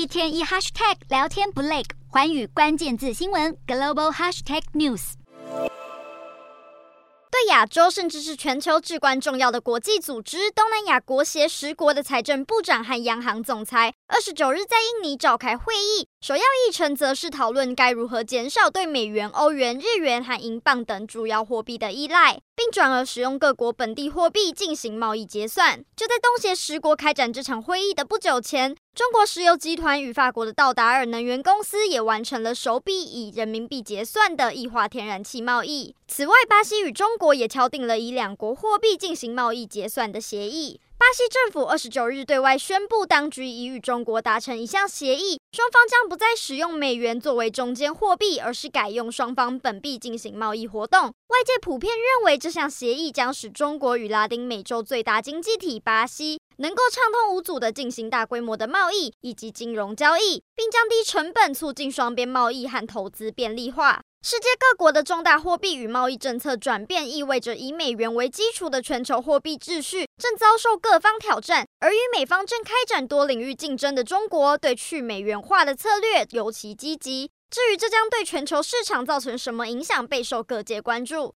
一天一 hashtag 聊天不累，环宇关键字新闻 global hashtag news。对亚洲甚至是全球至关重要的国际组织——东南亚国协十国的财政部长和央行总裁，二十九日在印尼召开会议，首要议程则是讨论该如何减少对美元、欧元、日元和英镑等主要货币的依赖，并转而使用各国本地货币进行贸易结算。就在东协十国开展这场会议的不久前，中国石油集团与法国的道达尔能源公司也完成了首笔以人民币结算的液化天然气贸易。此外，巴西与中国也敲定了以两国货币进行贸易结算的协议。巴西政府二十九日对外宣布，当局已与中国达成一项协议，双方将不再使用美元作为中间货币，而是改用双方本币进行贸易活动。外界普遍认为，这项协议将使中国与拉丁美洲最大经济体巴西能够畅通无阻地进行大规模的贸易以及金融交易，并降低成本，促进双边贸易和投资便利化。世界各国的重大货币与贸易政策转变，意味着以美元为基础的全球货币秩序正遭受各方挑战。而与美方正开展多领域竞争的中国，对去美元化的策略尤其积极。至于这将对全球市场造成什么影响，备受各界关注。